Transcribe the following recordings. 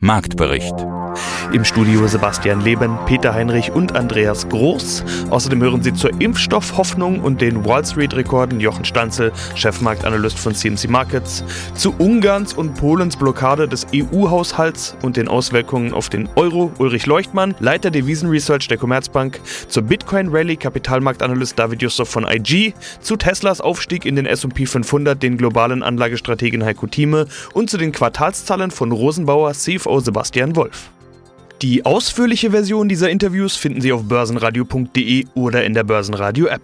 Marktbericht. Im Studio Sebastian Leben, Peter Heinrich und Andreas Groß. Außerdem hören Sie zur Impfstoffhoffnung und den Wall Street-Rekorden Jochen Stanzel, Chefmarktanalyst von CMC Markets, zu Ungarns und Polens Blockade des EU-Haushalts und den Auswirkungen auf den Euro Ulrich Leuchtmann, Leiter Devisenresearch der Commerzbank, zur Bitcoin-Rally Kapitalmarktanalyst David Yusuf von IG, zu Teslas Aufstieg in den S&P 500 den globalen Anlagestrategen Heiko Thieme und zu den Quartalszahlen von Rosenbauer CFO Sebastian Wolf. Die ausführliche Version dieser Interviews finden Sie auf börsenradio.de oder in der Börsenradio-App.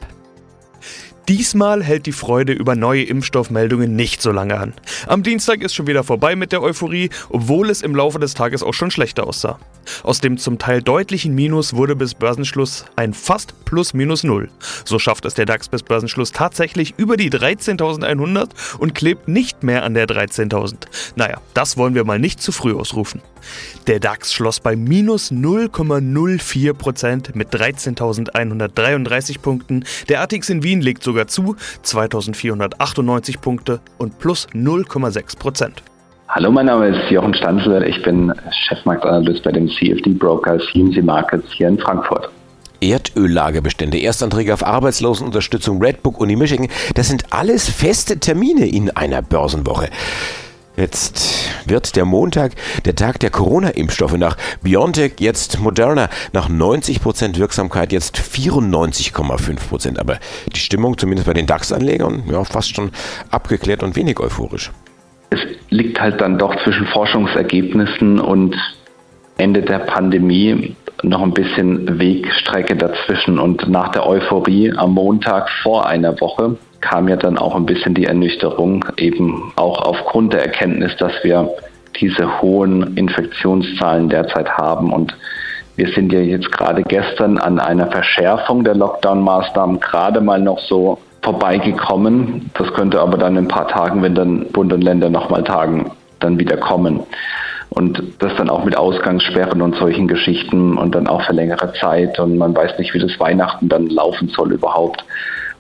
Diesmal hält die Freude über neue Impfstoffmeldungen nicht so lange an. Am Dienstag ist schon wieder vorbei mit der Euphorie, obwohl es im Laufe des Tages auch schon schlechter aussah. Aus dem zum Teil deutlichen Minus wurde bis Börsenschluss ein fast plus minus null. So schafft es der DAX bis Börsenschluss tatsächlich über die 13.100 und klebt nicht mehr an der 13.000. Naja, das wollen wir mal nicht zu früh ausrufen. Der DAX schloss bei minus 0,04% mit 13.133 Punkten. Der ATX in Wien legt sogar zu, 2.498 Punkte und plus 0,6%. Hallo, mein Name ist Jochen Stanzler. Ich bin Chefmarktanalyst bei dem CFD-Broker CMC Markets hier in Frankfurt. Erdöllagerbestände, Erstanträge auf Arbeitslosenunterstützung, Redbook, Uni Michigan, das sind alles feste Termine in einer Börsenwoche. Jetzt wird der Montag der Tag der Corona-Impfstoffe nach BioNTech, jetzt Moderna, nach 90% Wirksamkeit jetzt 94,5%. Aber die Stimmung, zumindest bei den DAX-Anlegern, ja, fast schon abgeklärt und wenig euphorisch. Es liegt halt dann doch zwischen Forschungsergebnissen und Ende der Pandemie noch ein bisschen Wegstrecke dazwischen. Und nach der Euphorie am Montag vor einer Woche kam ja dann auch ein bisschen die Ernüchterung, eben auch aufgrund der Erkenntnis, dass wir diese hohen Infektionszahlen derzeit haben. Und wir sind ja jetzt gerade gestern an einer Verschärfung der Lockdown-Maßnahmen gerade mal noch so vorbeigekommen. Das könnte aber dann in ein paar Tagen, wenn dann Bund und Länder nochmal tagen, dann wieder kommen. Und das dann auch mit Ausgangssperren und solchen Geschichten und dann auch für längere Zeit und man weiß nicht, wie das Weihnachten dann laufen soll überhaupt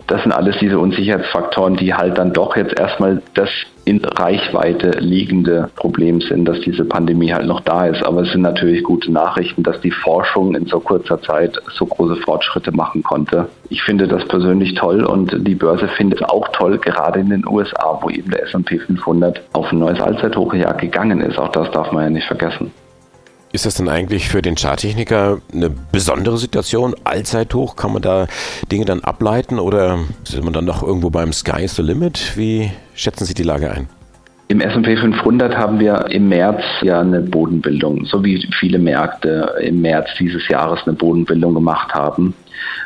das sind alles diese Unsicherheitsfaktoren, die halt dann doch jetzt erstmal das in Reichweite liegende Problem sind, dass diese Pandemie halt noch da ist. Aber es sind natürlich gute Nachrichten, dass die Forschung in so kurzer Zeit so große Fortschritte machen konnte. Ich finde das persönlich toll und die Börse findet es auch toll, gerade in den USA, wo eben der S&P 500 auf ein neues Allzeithochjahr gegangen ist. Auch das darf man ja nicht vergessen. Ist das denn eigentlich für den Charttechniker eine besondere Situation? Allzeithoch? Kann man da Dinge dann ableiten oder ist man dann noch irgendwo beim Sky is the Limit? Wie schätzen Sie die Lage ein? Im S&P 500 haben wir im März ja eine Bodenbildung, so wie viele Märkte im März dieses Jahres eine Bodenbildung gemacht haben.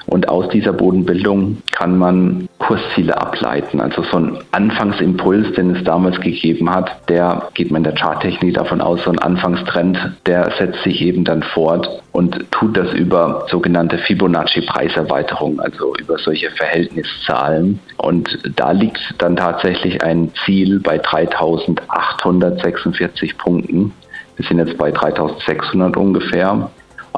Und aus dieser Bodenbildung kann man Kursziele ableiten. Also so ein Anfangsimpuls, den es damals gegeben hat, der geht man in der Charttechnik davon aus, so ein Anfangstrend, der setzt sich eben dann fort und tut das über sogenannte Fibonacci-Preiserweiterung, also über solche Verhältniszahlen. Und da liegt dann tatsächlich ein Ziel bei 3846 Punkten. Wir sind jetzt bei 3600 ungefähr.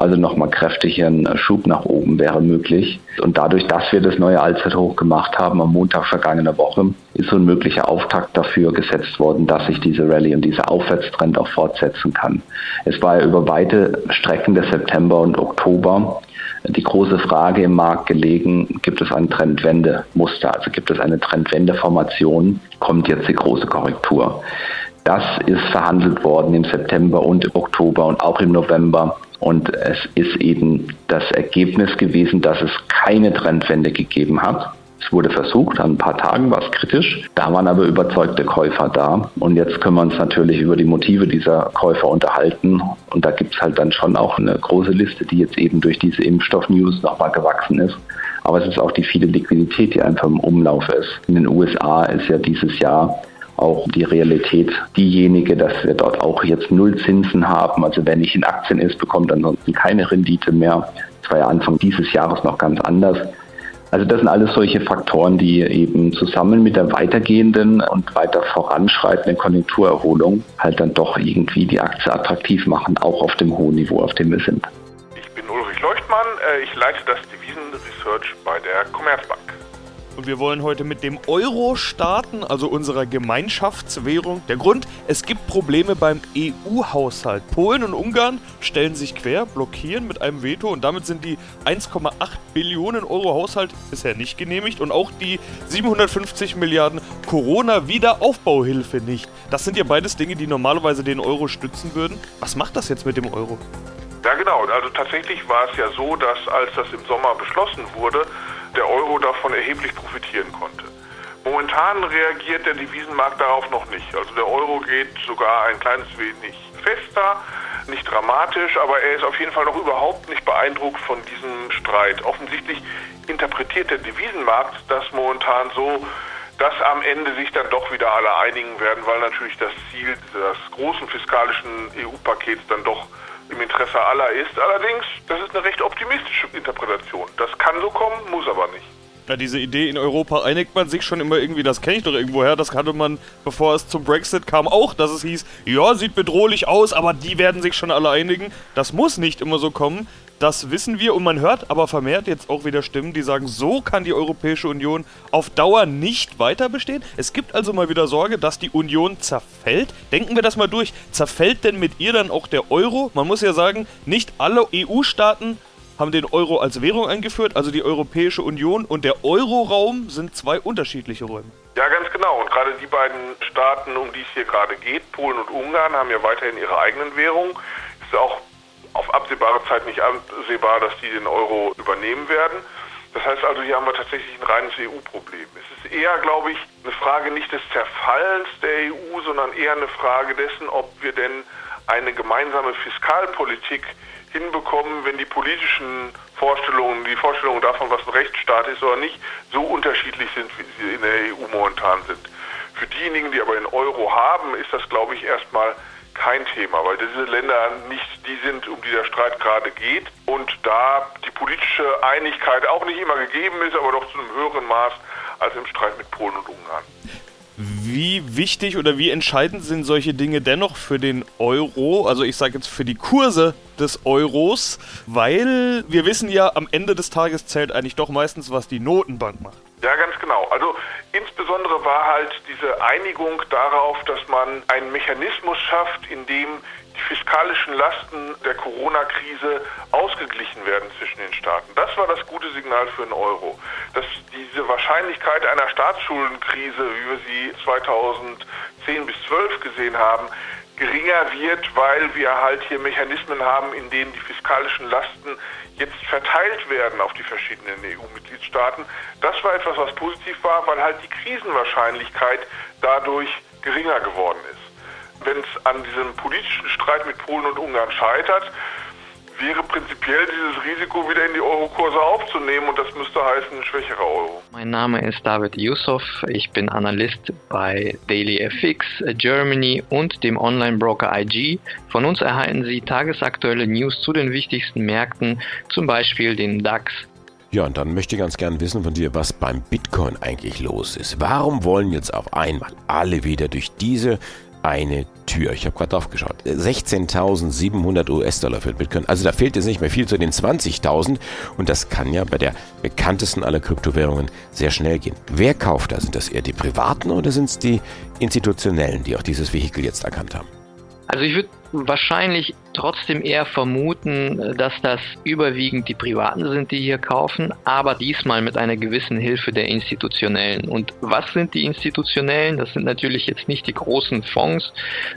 Also nochmal kräftig ein Schub nach oben wäre möglich. Und dadurch, dass wir das neue Allzeithoch gemacht haben am Montag vergangener Woche, ist so ein möglicher Auftakt dafür gesetzt worden, dass sich diese Rallye und dieser Aufwärtstrend auch fortsetzen kann. Es war ja über weite Strecken des September und Oktober die große Frage im Markt gelegen, gibt es ein Trendwendemuster, also gibt es eine Trendwendeformation, kommt jetzt die große Korrektur. Das ist verhandelt worden im September und Oktober und auch im November. Und es ist eben das Ergebnis gewesen, dass es keine Trendwende gegeben hat. Es wurde versucht, an ein paar Tagen war es kritisch. Da waren aber überzeugte Käufer da. Und jetzt können wir uns natürlich über die Motive dieser Käufer unterhalten. Und da gibt es halt dann schon auch eine große Liste, die jetzt eben durch diese Impfstoff-News nochmal gewachsen ist. Aber es ist auch die viele Liquidität, die einfach im Umlauf ist. In den USA ist ja dieses Jahr auch die Realität diejenige, dass wir dort auch jetzt Nullzinsen haben. Also wer nicht in Aktien ist, bekommt ansonsten keine Rendite mehr. Das war ja Anfang dieses Jahres noch ganz anders. Also das sind alles solche Faktoren, die eben zusammen mit der weitergehenden und weiter voranschreitenden Konjunkturerholung halt dann doch irgendwie die Aktie attraktiv machen, auch auf dem hohen Niveau, auf dem wir sind. Ich bin Ulrich Leuchtmann, äh, ich leite das Devisenresearch bei der Commerzbank. Und wir wollen heute mit dem Euro starten, also unserer Gemeinschaftswährung. Der Grund, es gibt Probleme beim EU-Haushalt. Polen und Ungarn stellen sich quer, blockieren mit einem Veto und damit sind die 1,8 Billionen Euro Haushalt bisher nicht genehmigt und auch die 750 Milliarden Corona-Wiederaufbauhilfe nicht. Das sind ja beides Dinge, die normalerweise den Euro stützen würden. Was macht das jetzt mit dem Euro? Ja genau, also tatsächlich war es ja so, dass als das im Sommer beschlossen wurde, der Euro davon erheblich profitieren konnte. Momentan reagiert der Devisenmarkt darauf noch nicht. Also der Euro geht sogar ein kleines wenig fester, nicht dramatisch, aber er ist auf jeden Fall noch überhaupt nicht beeindruckt von diesem Streit. Offensichtlich interpretiert der Devisenmarkt das momentan so, dass am Ende sich dann doch wieder alle einigen werden, weil natürlich das Ziel des großen fiskalischen EU-Pakets dann doch im Interesse aller ist. Allerdings, das ist eine recht optimistische Interpretation. Das kann so kommen, muss aber nicht. Ja, diese Idee, in Europa einigt man sich schon immer irgendwie, das kenne ich doch irgendwoher, das hatte man, bevor es zum Brexit kam, auch, dass es hieß, ja, sieht bedrohlich aus, aber die werden sich schon alle einigen. Das muss nicht immer so kommen, das wissen wir und man hört aber vermehrt jetzt auch wieder Stimmen, die sagen, so kann die Europäische Union auf Dauer nicht weiter bestehen. Es gibt also mal wieder Sorge, dass die Union zerfällt. Denken wir das mal durch. Zerfällt denn mit ihr dann auch der Euro? Man muss ja sagen, nicht alle EU-Staaten haben den Euro als Währung eingeführt, also die Europäische Union und der Euroraum sind zwei unterschiedliche Räume. Ja, ganz genau. Und gerade die beiden Staaten, um die es hier gerade geht, Polen und Ungarn, haben ja weiterhin ihre eigenen Währungen. Ist auch auf absehbare Zeit nicht absehbar, dass die den Euro übernehmen werden. Das heißt also, hier haben wir tatsächlich ein reines EU-Problem. Es ist eher, glaube ich, eine Frage nicht des Zerfallens der EU, sondern eher eine Frage dessen, ob wir denn eine gemeinsame Fiskalpolitik hinbekommen, wenn die politischen Vorstellungen, die Vorstellungen davon, was ein Rechtsstaat ist oder nicht, so unterschiedlich sind, wie sie in der EU momentan sind. Für diejenigen, die aber den Euro haben, ist das, glaube ich, erstmal kein Thema, weil diese Länder nicht die sind, um die der Streit gerade geht und da die politische Einigkeit auch nicht immer gegeben ist, aber doch zu einem höheren Maß als im Streit mit Polen und Ungarn. Wie wichtig oder wie entscheidend sind solche Dinge dennoch für den Euro, also ich sage jetzt für die Kurse des Euros, weil wir wissen ja, am Ende des Tages zählt eigentlich doch meistens, was die Notenbank macht. Ja, ganz genau. Also insbesondere war halt diese Einigung darauf, dass man einen Mechanismus schafft, in dem die fiskalischen Lasten der Corona-Krise ausgeglichen werden zwischen den Staaten. Das war das gute Signal für den Euro. Dass diese Wahrscheinlichkeit einer Staatsschuldenkrise, wie wir sie 2010 bis 12 gesehen haben, geringer wird, weil wir halt hier Mechanismen haben, in denen die fiskalischen Lasten jetzt verteilt werden auf die verschiedenen EU-Mitgliedstaaten. Das war etwas, was positiv war, weil halt die Krisenwahrscheinlichkeit dadurch geringer geworden ist. Wenn es an diesem politischen Streit mit Polen und Ungarn scheitert, wäre prinzipiell dieses Risiko wieder in die Eurokurse aufzunehmen und das müsste heißen ein schwächerer Euro. Mein Name ist David Yusuf, ich bin Analyst bei DailyFX Germany und dem Online-Broker IG. Von uns erhalten Sie tagesaktuelle News zu den wichtigsten Märkten, zum Beispiel den DAX, ja, und dann möchte ich ganz gern wissen von dir, was beim Bitcoin eigentlich los ist. Warum wollen jetzt auf einmal alle wieder durch diese eine Tür. Ich habe gerade drauf geschaut. 16.700 US-Dollar für Bitcoin. Also da fehlt jetzt nicht mehr viel zu den 20.000 und das kann ja bei der bekanntesten aller Kryptowährungen sehr schnell gehen. Wer kauft da? Sind das eher die Privaten oder sind es die Institutionellen, die auch dieses Vehikel jetzt erkannt haben? Also ich würde wahrscheinlich trotzdem eher vermuten, dass das überwiegend die Privaten sind, die hier kaufen, aber diesmal mit einer gewissen Hilfe der Institutionellen. Und was sind die Institutionellen? Das sind natürlich jetzt nicht die großen Fonds,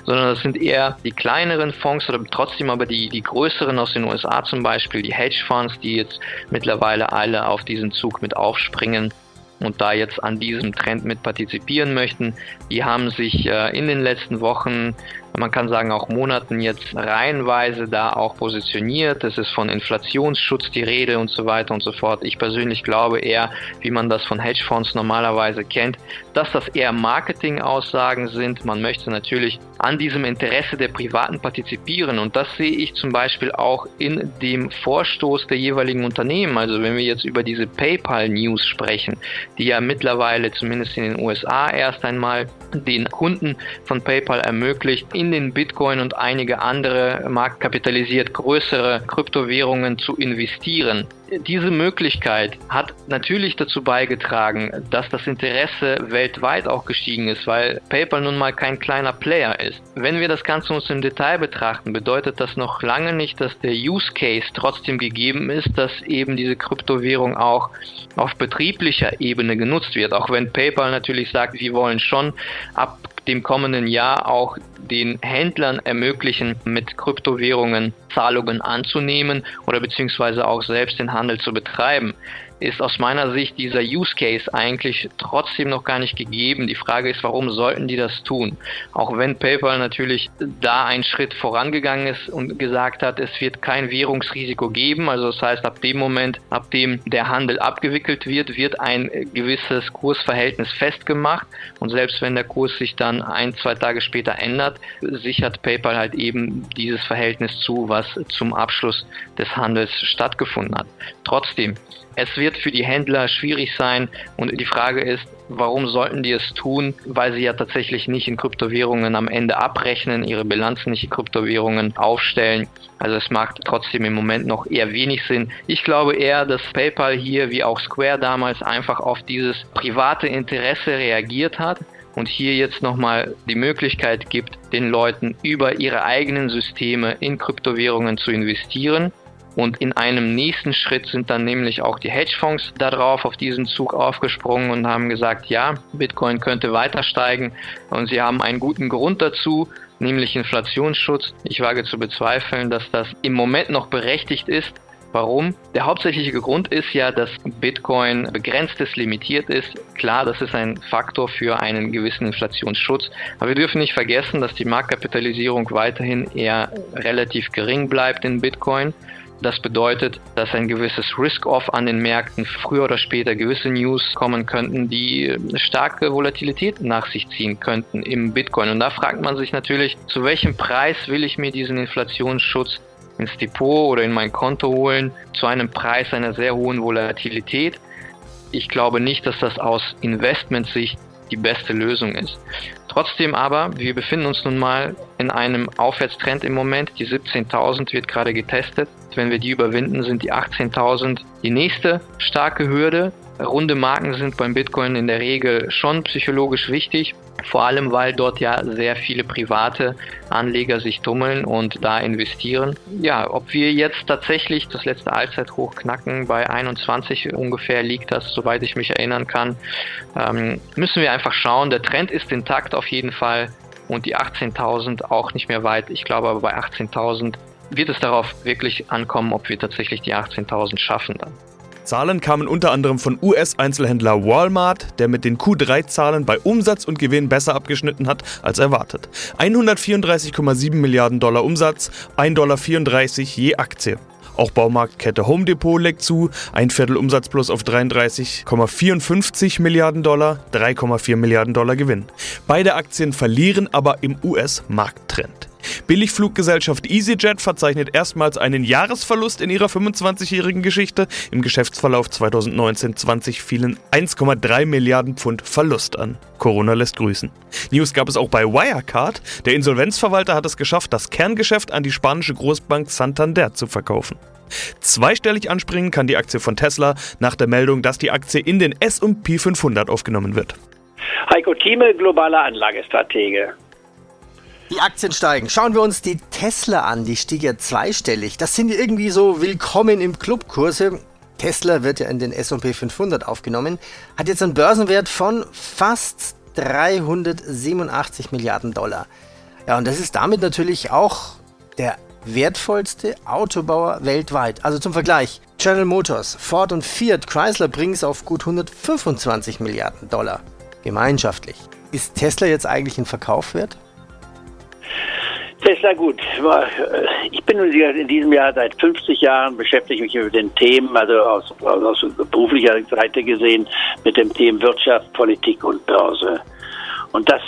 sondern das sind eher die kleineren Fonds oder trotzdem aber die, die größeren aus den USA zum Beispiel, die Hedgefonds, die jetzt mittlerweile alle auf diesen Zug mit aufspringen und da jetzt an diesem Trend mit partizipieren möchten. Die haben sich äh, in den letzten Wochen man kann sagen auch Monaten jetzt reihenweise da auch positioniert. Es ist von Inflationsschutz die Rede und so weiter und so fort. Ich persönlich glaube eher, wie man das von Hedgefonds normalerweise kennt, dass das eher Marketingaussagen sind. Man möchte natürlich an diesem Interesse der Privaten partizipieren und das sehe ich zum Beispiel auch in dem Vorstoß der jeweiligen Unternehmen. Also wenn wir jetzt über diese PayPal-News sprechen, die ja mittlerweile zumindest in den USA erst einmal den Kunden von PayPal ermöglicht, in den Bitcoin und einige andere marktkapitalisiert größere Kryptowährungen zu investieren diese Möglichkeit hat natürlich dazu beigetragen, dass das Interesse weltweit auch gestiegen ist, weil PayPal nun mal kein kleiner Player ist. Wenn wir das Ganze uns im Detail betrachten, bedeutet das noch lange nicht, dass der Use Case trotzdem gegeben ist, dass eben diese Kryptowährung auch auf betrieblicher Ebene genutzt wird. Auch wenn PayPal natürlich sagt, wir wollen schon ab dem kommenden Jahr auch den Händlern ermöglichen, mit Kryptowährungen Zahlungen anzunehmen oder beziehungsweise auch selbst den Handel zu betreiben ist aus meiner Sicht dieser Use Case eigentlich trotzdem noch gar nicht gegeben. Die Frage ist, warum sollten die das tun? Auch wenn PayPal natürlich da einen Schritt vorangegangen ist und gesagt hat, es wird kein Währungsrisiko geben. Also das heißt, ab dem Moment, ab dem der Handel abgewickelt wird, wird ein gewisses Kursverhältnis festgemacht. Und selbst wenn der Kurs sich dann ein, zwei Tage später ändert, sichert PayPal halt eben dieses Verhältnis zu, was zum Abschluss des Handels stattgefunden hat. Trotzdem, es wird für die Händler schwierig sein und die Frage ist, warum sollten die es tun? Weil sie ja tatsächlich nicht in Kryptowährungen am Ende abrechnen, ihre Bilanzen nicht in Kryptowährungen aufstellen. Also es macht trotzdem im Moment noch eher wenig Sinn. Ich glaube eher, dass PayPal hier wie auch Square damals einfach auf dieses private Interesse reagiert hat und hier jetzt nochmal die Möglichkeit gibt, den Leuten über ihre eigenen Systeme in Kryptowährungen zu investieren und in einem nächsten Schritt sind dann nämlich auch die Hedgefonds darauf auf diesen Zug aufgesprungen und haben gesagt, ja, Bitcoin könnte weiter steigen und sie haben einen guten Grund dazu, nämlich Inflationsschutz. Ich wage zu bezweifeln, dass das im Moment noch berechtigt ist. Warum? Der hauptsächliche Grund ist ja, dass Bitcoin begrenztes limitiert ist. Klar, das ist ein Faktor für einen gewissen Inflationsschutz. Aber wir dürfen nicht vergessen, dass die Marktkapitalisierung weiterhin eher relativ gering bleibt in Bitcoin. Das bedeutet, dass ein gewisses Risk-Off an den Märkten früher oder später gewisse News kommen könnten, die starke Volatilität nach sich ziehen könnten im Bitcoin. Und da fragt man sich natürlich, zu welchem Preis will ich mir diesen Inflationsschutz ins Depot oder in mein Konto holen, zu einem Preis einer sehr hohen Volatilität. Ich glaube nicht, dass das aus Investmentsicht die beste Lösung ist. Trotzdem aber, wir befinden uns nun mal in einem Aufwärtstrend im Moment. Die 17.000 wird gerade getestet. Wenn wir die überwinden, sind die 18.000 die nächste starke Hürde. Runde Marken sind beim Bitcoin in der Regel schon psychologisch wichtig, vor allem weil dort ja sehr viele private Anleger sich tummeln und da investieren. Ja, ob wir jetzt tatsächlich das letzte Allzeithoch knacken, bei 21 ungefähr liegt das, soweit ich mich erinnern kann, ähm, müssen wir einfach schauen. Der Trend ist intakt auf jeden Fall und die 18.000 auch nicht mehr weit. Ich glaube aber bei 18.000 wird es darauf wirklich ankommen, ob wir tatsächlich die 18.000 schaffen dann. Zahlen kamen unter anderem von US-Einzelhändler Walmart, der mit den Q3-Zahlen bei Umsatz und Gewinn besser abgeschnitten hat als erwartet. 134,7 Milliarden Dollar Umsatz, 1,34 Dollar je Aktie. Auch Baumarktkette Home Depot legt zu, ein Viertel Umsatz plus auf 33,54 Milliarden Dollar, 3,4 Milliarden Dollar Gewinn. Beide Aktien verlieren aber im US-Markttrend. Billigfluggesellschaft EasyJet verzeichnet erstmals einen Jahresverlust in ihrer 25-jährigen Geschichte. Im Geschäftsverlauf 2019-20 fielen 1,3 Milliarden Pfund Verlust an. Corona lässt grüßen. News gab es auch bei Wirecard. Der Insolvenzverwalter hat es geschafft, das Kerngeschäft an die spanische Großbank Santander zu verkaufen. Zweistellig anspringen kann die Aktie von Tesla nach der Meldung, dass die Aktie in den S&P 500 aufgenommen wird. Heiko Thieme, globaler Anlagestratege. Die Aktien steigen. Schauen wir uns die Tesla an. Die stieg ja zweistellig. Das sind irgendwie so willkommen im Clubkurse. Tesla wird ja in den S&P 500 aufgenommen, hat jetzt einen Börsenwert von fast 387 Milliarden Dollar. Ja, und das ist damit natürlich auch der wertvollste Autobauer weltweit. Also zum Vergleich, General Motors, Ford und Fiat Chrysler bringen es auf gut 125 Milliarden Dollar gemeinschaftlich. Ist Tesla jetzt eigentlich ein Verkauf wert? Tesla gut. Ich bin in diesem Jahr seit 50 Jahren beschäftige mich mit den Themen, also aus, aus beruflicher Seite gesehen, mit dem Themen Wirtschaft, Politik und Börse. Und das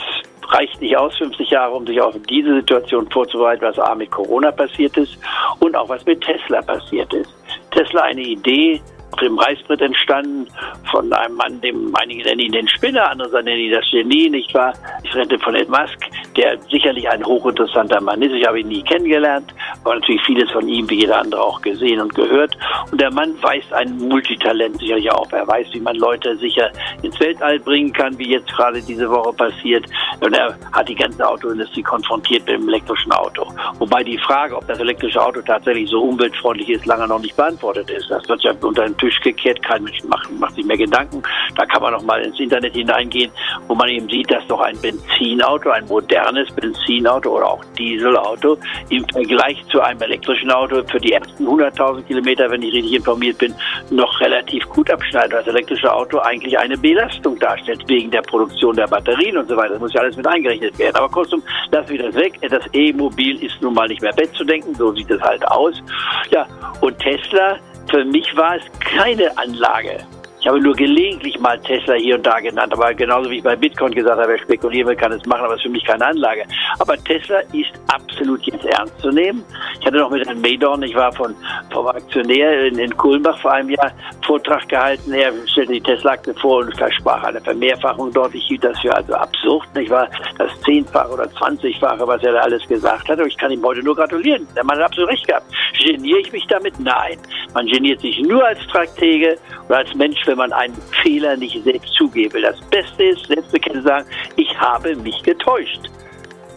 reicht nicht aus, 50 Jahre, um sich auf diese Situation vorzubereiten, was A mit Corona passiert ist und auch was mit Tesla passiert ist. Tesla eine Idee, dem Reißbrett entstanden von einem Mann, dem einige nennen ihn den Spinner, andere nennen ihn das Genie, nicht wahr? Ich rede von Ed Musk, der sicherlich ein hochinteressanter Mann ist. Ich habe ihn nie kennengelernt, aber natürlich vieles von ihm, wie jeder andere, auch gesehen und gehört. Und der Mann weist ein Multitalent sicherlich auf. Er weiß, wie man Leute sicher ins Weltall bringen kann, wie jetzt gerade diese Woche passiert. Und er hat die ganze Autoindustrie konfrontiert mit dem elektrischen Auto. Wobei die Frage, ob das elektrische Auto tatsächlich so umweltfreundlich ist, lange noch nicht beantwortet ist. Das wird ja unter den Tisch gekehrt. Kein Mensch macht, macht sich mehr Gedanken. Da kann man noch mal ins Internet hineingehen, wo man eben sieht, dass doch ein Benzinauto, ein modernes Benzinauto oder auch Dieselauto im Vergleich zu einem elektrischen Auto für die ersten 100.000 Kilometer, wenn ich richtig informiert bin, noch relativ gut abschneidet. Das elektrische Auto eigentlich eine Belastung darstellt wegen der Produktion der Batterien und so weiter. Das muss ja alles mit eingerechnet werden. Aber kurzum, lassen wir das weg. Das E-Mobil ist nun mal nicht mehr wegzudenken. So sieht es halt aus. Ja, und Tesla für mich war es keine Anlage. Ich habe nur gelegentlich mal Tesla hier und da genannt, aber genauso wie ich bei Bitcoin gesagt habe, wer spekulieren will, kann es machen, aber es ist für mich keine Anlage. Aber Tesla ist absolut jetzt ernst zu nehmen. Ich hatte noch mit Herrn Maydorn, ich war von, vom Aktionär in, in Kulmbach vor einem Jahr Vortrag gehalten. Er stellte die Tesla-Akte vor und es sprach eine Vermehrfachung dort. Ich hielt das für also absurd, nicht wahr? Das Zehnfache oder Zwanzigfache, was er da alles gesagt hat. Und ich kann ihm heute nur gratulieren. Der Mann hat absolut recht gehabt. Geniere ich mich damit? Nein. Man geniert sich nur als Stratege oder als Mensch, wenn man einen Fehler nicht selbst zugebe. Das Beste ist, selbst bekennen sagen, ich habe mich getäuscht.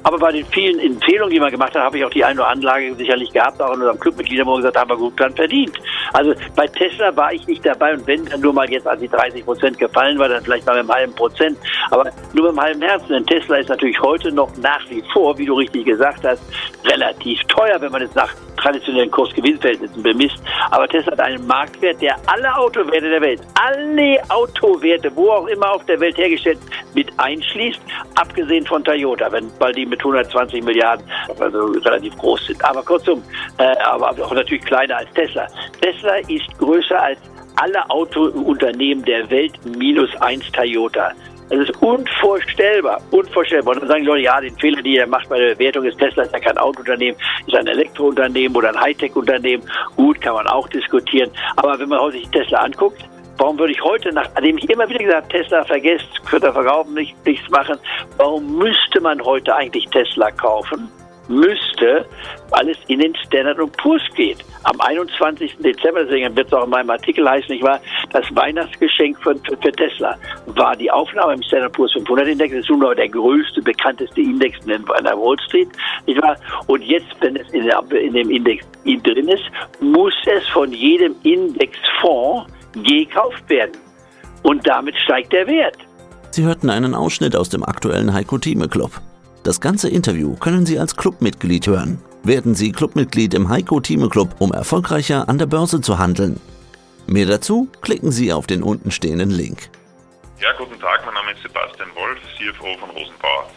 Aber bei den vielen Empfehlungen, die man gemacht hat, habe ich auch die eine Anlage sicherlich gehabt, auch in unserem Clubmitglieder, wo gesagt haben gut dran verdient. Also bei Tesla war ich nicht dabei und wenn dann nur mal jetzt an die 30 Prozent gefallen war, dann vielleicht mal mit einem halben Prozent, aber nur mit einem halben Herzen. Denn Tesla ist natürlich heute noch nach wie vor, wie du richtig gesagt hast, relativ teuer, wenn man es nach traditionellen Kurs-Gewinn-Verhältnissen bemisst. Aber Tesla hat einen Marktwert, der alle Autowerte der Welt, alle Autowerte, wo auch immer auf der Welt hergestellt, mit einschließt, abgesehen von Toyota, wenn, weil die mit 120 Milliarden also relativ groß sind. Aber kurzum, äh, aber auch natürlich kleiner als Tesla. Tesla ist größer als alle Autounternehmen der Welt minus eins Toyota. Das ist unvorstellbar, unvorstellbar. Und dann sagen die Leute, ja, den Fehler, den er macht bei der Bewertung ist, Tesla ist ja kein Autounternehmen, ist ein Elektrounternehmen oder ein Hightech-Unternehmen. Gut, kann man auch diskutieren. Aber wenn man sich Tesla anguckt, Warum würde ich heute, nachdem ich immer wieder gesagt habe, Tesla vergesst, könnt ihr verkaufen, nicht, nichts machen, warum müsste man heute eigentlich Tesla kaufen? Müsste, weil es in den Standard Poor's geht. Am 21. Dezember, deswegen wird es auch in meinem Artikel heißen, nicht wahr, das Weihnachtsgeschenk für, für, für Tesla war die Aufnahme im Standard Poor's 500 Index. Das ist nun der größte, bekannteste Index in, der Wall Street, nicht wahr? Und jetzt, wenn es in, der, in dem Index drin ist, muss es von jedem Indexfonds gekauft werden. Und damit steigt der Wert. Sie hörten einen Ausschnitt aus dem aktuellen Heiko Thieme Club. Das ganze Interview können Sie als Clubmitglied hören. Werden Sie Clubmitglied im Heiko Thieme Club, um erfolgreicher an der Börse zu handeln. Mehr dazu klicken Sie auf den untenstehenden Link. Ja, guten Tag, mein Name ist Sebastian Wolf, CFO von Rosenbauer.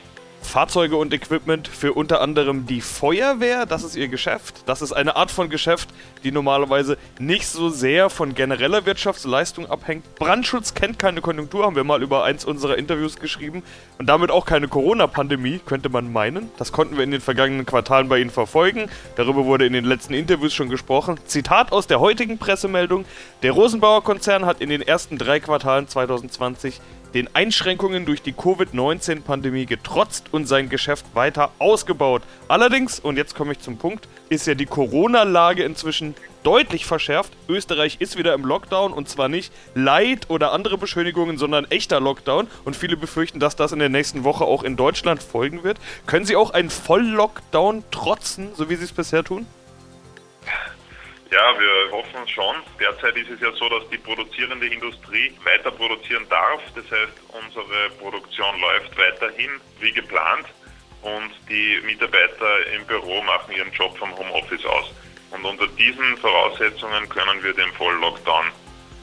Fahrzeuge und Equipment für unter anderem die Feuerwehr. Das ist ihr Geschäft. Das ist eine Art von Geschäft, die normalerweise nicht so sehr von genereller Wirtschaftsleistung abhängt. Brandschutz kennt keine Konjunktur, haben wir mal über eins unserer Interviews geschrieben. Und damit auch keine Corona-Pandemie, könnte man meinen. Das konnten wir in den vergangenen Quartalen bei Ihnen verfolgen. Darüber wurde in den letzten Interviews schon gesprochen. Zitat aus der heutigen Pressemeldung. Der Rosenbauer Konzern hat in den ersten drei Quartalen 2020 den Einschränkungen durch die Covid-19-Pandemie getrotzt und sein Geschäft weiter ausgebaut. Allerdings, und jetzt komme ich zum Punkt, ist ja die Corona-Lage inzwischen deutlich verschärft. Österreich ist wieder im Lockdown und zwar nicht Leid oder andere Beschönigungen, sondern echter Lockdown. Und viele befürchten, dass das in der nächsten Woche auch in Deutschland folgen wird. Können Sie auch einen Volllockdown trotzen, so wie Sie es bisher tun? Ja, wir hoffen schon. Derzeit ist es ja so, dass die produzierende Industrie weiter produzieren darf. Das heißt, unsere Produktion läuft weiterhin wie geplant und die Mitarbeiter im Büro machen ihren Job vom Homeoffice aus. Und unter diesen Voraussetzungen können wir dem Volllockdown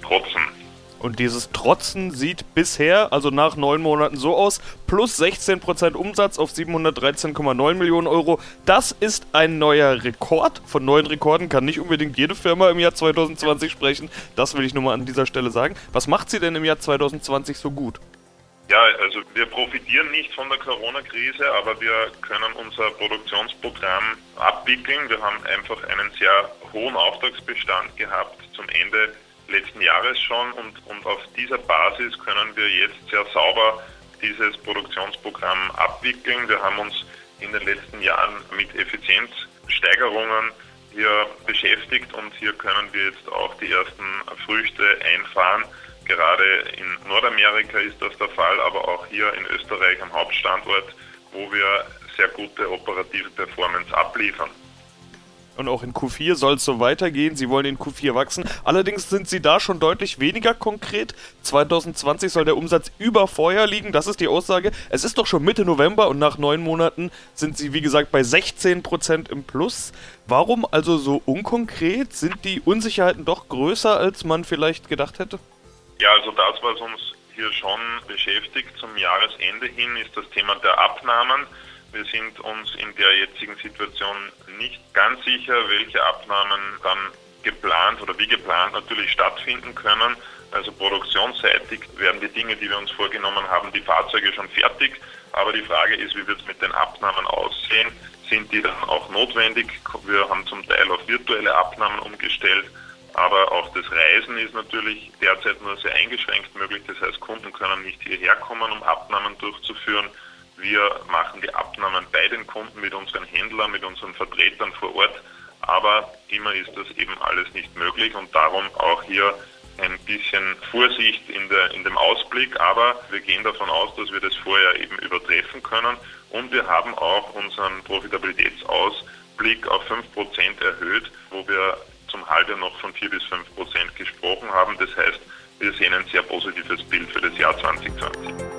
trotzen. Und dieses Trotzen sieht bisher, also nach neun Monaten, so aus: plus 16% Umsatz auf 713,9 Millionen Euro. Das ist ein neuer Rekord. Von neuen Rekorden kann nicht unbedingt jede Firma im Jahr 2020 sprechen. Das will ich nur mal an dieser Stelle sagen. Was macht sie denn im Jahr 2020 so gut? Ja, also wir profitieren nicht von der Corona-Krise, aber wir können unser Produktionsprogramm abwickeln. Wir haben einfach einen sehr hohen Auftragsbestand gehabt zum Ende letzten Jahres schon und, und auf dieser Basis können wir jetzt sehr sauber dieses Produktionsprogramm abwickeln. Wir haben uns in den letzten Jahren mit Effizienzsteigerungen hier beschäftigt und hier können wir jetzt auch die ersten Früchte einfahren. Gerade in Nordamerika ist das der Fall, aber auch hier in Österreich am Hauptstandort, wo wir sehr gute operative Performance abliefern. Und auch in Q4 soll es so weitergehen. Sie wollen in Q4 wachsen. Allerdings sind sie da schon deutlich weniger konkret. 2020 soll der Umsatz über Vorjahr liegen. Das ist die Aussage. Es ist doch schon Mitte November und nach neun Monaten sind sie, wie gesagt, bei 16% im Plus. Warum also so unkonkret? Sind die Unsicherheiten doch größer, als man vielleicht gedacht hätte? Ja, also das, was uns hier schon beschäftigt zum Jahresende hin, ist das Thema der Abnahmen. Wir sind uns in der jetzigen Situation nicht ganz sicher, welche Abnahmen dann geplant oder wie geplant natürlich stattfinden können. Also produktionsseitig werden die Dinge, die wir uns vorgenommen haben, die Fahrzeuge schon fertig. Aber die Frage ist, wie wird es mit den Abnahmen aussehen? Sind die dann auch notwendig? Wir haben zum Teil auf virtuelle Abnahmen umgestellt. Aber auch das Reisen ist natürlich derzeit nur sehr eingeschränkt möglich. Das heißt, Kunden können nicht hierher kommen, um Abnahmen durchzuführen. Wir machen die Abnahmen bei den Kunden mit unseren Händlern, mit unseren Vertretern vor Ort. Aber immer ist das eben alles nicht möglich und darum auch hier ein bisschen Vorsicht in, der, in dem Ausblick. Aber wir gehen davon aus, dass wir das vorher eben übertreffen können. Und wir haben auch unseren Profitabilitätsausblick auf 5% erhöht, wo wir zum Halbjahr noch von 4 bis 5 Prozent gesprochen haben. Das heißt, wir sehen ein sehr positives Bild für das Jahr 2020.